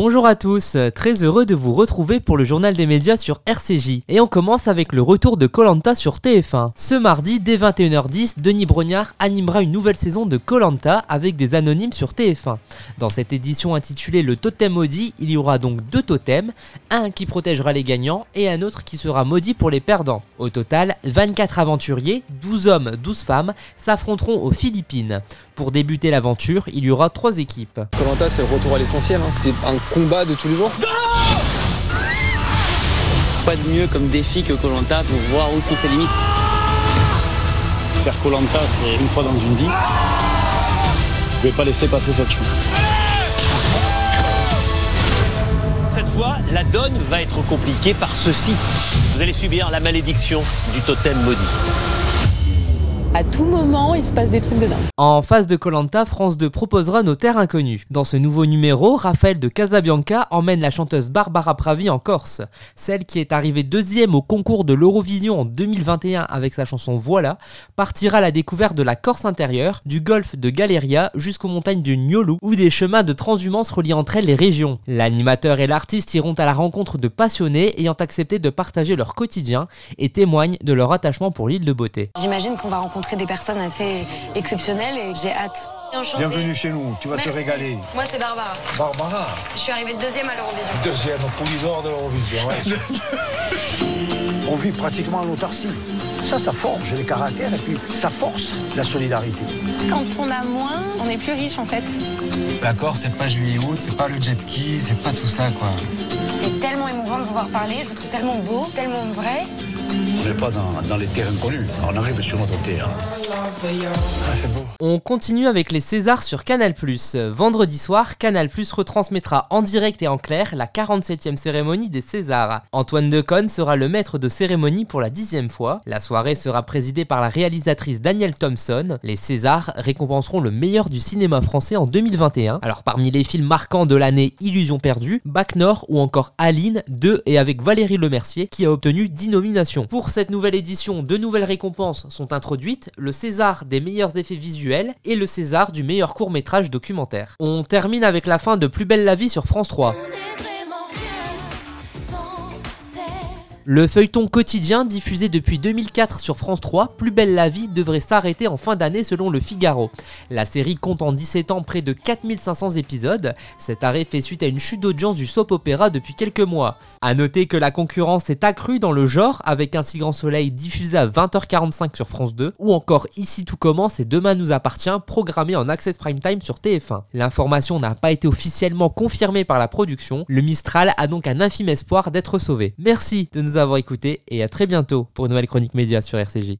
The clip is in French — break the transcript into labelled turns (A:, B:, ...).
A: Bonjour à tous, très heureux de vous retrouver pour le journal des médias sur RCJ. Et on commence avec le retour de Colanta sur TF1. Ce mardi, dès 21h10, Denis Brognard animera une nouvelle saison de Colanta avec des anonymes sur TF1. Dans cette édition intitulée Le Totem Maudit, il y aura donc deux totems, un qui protégera les gagnants et un autre qui sera maudit pour les perdants. Au total, 24 aventuriers, 12 hommes, 12 femmes, s'affronteront aux Philippines. Pour débuter l'aventure, il y aura trois équipes.
B: Colanta, c'est le retour à l'essentiel. Hein. Combat de tous les jours.
C: Pas de mieux comme défi que Colanta pour voir où sont ses limites.
D: Faire Colanta, c'est une fois dans une vie. Je vais pas laisser passer cette chance.
C: Cette fois, la donne va être compliquée par ceci. Vous allez subir la malédiction du totem maudit
E: à tout moment, il se passe des trucs dedans.
A: En face de Colanta, France 2 proposera nos terres inconnues. Dans ce nouveau numéro, Raphaël de Casabianca emmène la chanteuse Barbara Pravi en Corse. Celle qui est arrivée deuxième au concours de l'Eurovision en 2021 avec sa chanson Voilà, partira à la découverte de la Corse intérieure, du golfe de Galeria jusqu'aux montagnes du Niolu ou des chemins de transhumance reliant entre elles les régions. L'animateur et l'artiste iront à la rencontre de passionnés ayant accepté de partager leur quotidien et témoignent de leur attachement pour l'île de beauté.
F: J'imagine qu'on va rencontrer des personnes assez exceptionnelles et j'ai hâte.
G: Bienvenue chez nous, tu vas te régaler.
F: Moi c'est Barbara.
G: Barbara
F: Je suis arrivée deuxième à l'Eurovision.
G: Deuxième, provisoire de l'Eurovision, On vit pratiquement en autarcie. Ça, ça forge les caractères et puis ça force la solidarité.
E: Quand on a moins, on est plus riche en fait.
H: D'accord, c'est pas juillet-août, c'est pas le jet ski, c'est pas tout ça quoi.
F: C'est tellement émouvant de vous voir parler, je vous trouve tellement beau, tellement vrai.
G: On n'est pas dans, les terres inconnues, on arrive sur notre terre.
A: Ah, on continue avec les Césars sur Canal+. Vendredi soir, Canal+, retransmettra en direct et en clair la 47e cérémonie des Césars. Antoine Decaune sera le maître de cérémonie pour la dixième fois. La soirée sera présidée par la réalisatrice Danielle Thompson. Les Césars récompenseront le meilleur du cinéma français en 2021. Alors parmi les films marquants de l'année Illusion perdue, Bac Nord ou encore Aline 2 et avec Valérie Lemercier qui a obtenu 10 nominations. Pour cette nouvelle édition, deux nouvelles récompenses sont introduites, le César des meilleurs effets visuels et le César du meilleur court métrage documentaire. On termine avec la fin de Plus belle la vie sur France 3. Le feuilleton quotidien diffusé depuis 2004 sur France 3, Plus belle la vie, devrait s'arrêter en fin d'année selon le Figaro. La série compte en 17 ans près de 4500 épisodes. Cet arrêt fait suite à une chute d'audience du soap opéra depuis quelques mois. A noter que la concurrence est accrue dans le genre avec Un si grand soleil diffusé à 20h45 sur France 2 ou encore Ici tout commence et Demain nous appartient programmé en Access Prime Time sur TF1. L'information n'a pas été officiellement confirmée par la production. Le Mistral a donc un infime espoir d'être sauvé. Merci de nous avoir écouté et à très bientôt pour une nouvelle chronique média sur RCJ.